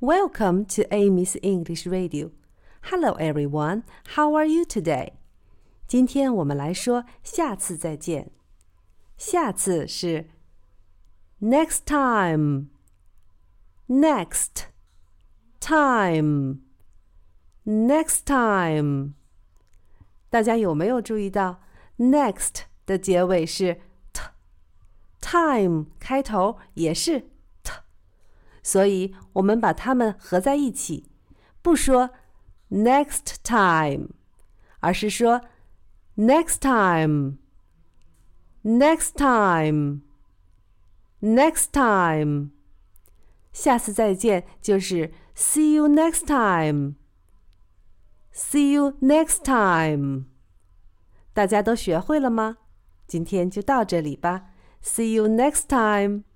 Welcome to Amy's English Radio. Hello, everyone. How are you today? 今天我们来说下次再见。下次是 next time, next time, next time。大家有没有注意到 next 的结尾是 t，time 开头也是 t， 所以我们把它们合在一起，不说 next time，而是说 next time，next time，next time。下次再见就是 see you next time。See you next time。大家都学会了吗？今天就到这里吧。See you next time。